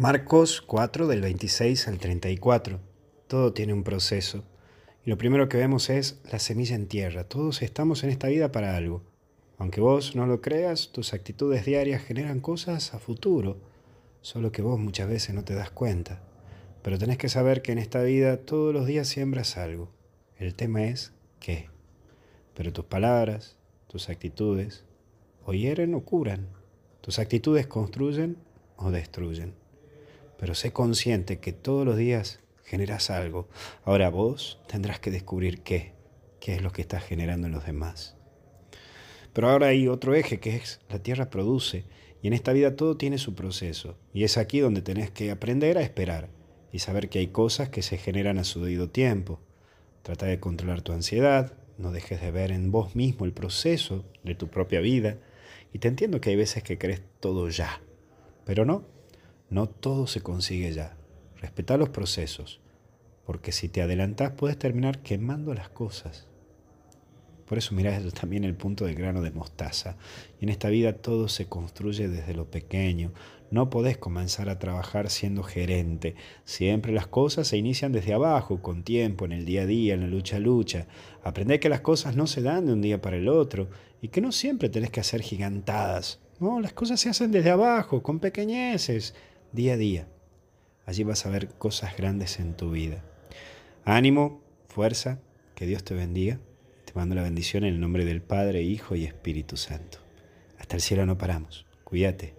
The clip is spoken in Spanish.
Marcos 4 del 26 al 34. Todo tiene un proceso. Y lo primero que vemos es la semilla en tierra. Todos estamos en esta vida para algo. Aunque vos no lo creas, tus actitudes diarias generan cosas a futuro, solo que vos muchas veces no te das cuenta. Pero tenés que saber que en esta vida todos los días siembras algo. El tema es qué. Pero tus palabras, tus actitudes, o hieren o curan. Tus actitudes construyen o destruyen pero sé consciente que todos los días generas algo. Ahora vos tendrás que descubrir qué, qué es lo que estás generando en los demás. Pero ahora hay otro eje que es la tierra produce y en esta vida todo tiene su proceso y es aquí donde tenés que aprender a esperar y saber que hay cosas que se generan a su debido tiempo. Trata de controlar tu ansiedad, no dejes de ver en vos mismo el proceso de tu propia vida y te entiendo que hay veces que crees todo ya, pero no, no todo se consigue ya. Respeta los procesos, porque si te adelantas puedes terminar quemando las cosas. Por eso mirá también el punto del grano de mostaza. Y en esta vida todo se construye desde lo pequeño. No podés comenzar a trabajar siendo gerente. Siempre las cosas se inician desde abajo, con tiempo, en el día a día, en la lucha a lucha. Aprende que las cosas no se dan de un día para el otro y que no siempre tenés que hacer gigantadas. No, las cosas se hacen desde abajo, con pequeñeces día a día. Allí vas a ver cosas grandes en tu vida. Ánimo, fuerza, que Dios te bendiga. Te mando la bendición en el nombre del Padre, Hijo y Espíritu Santo. Hasta el cielo no paramos. Cuídate.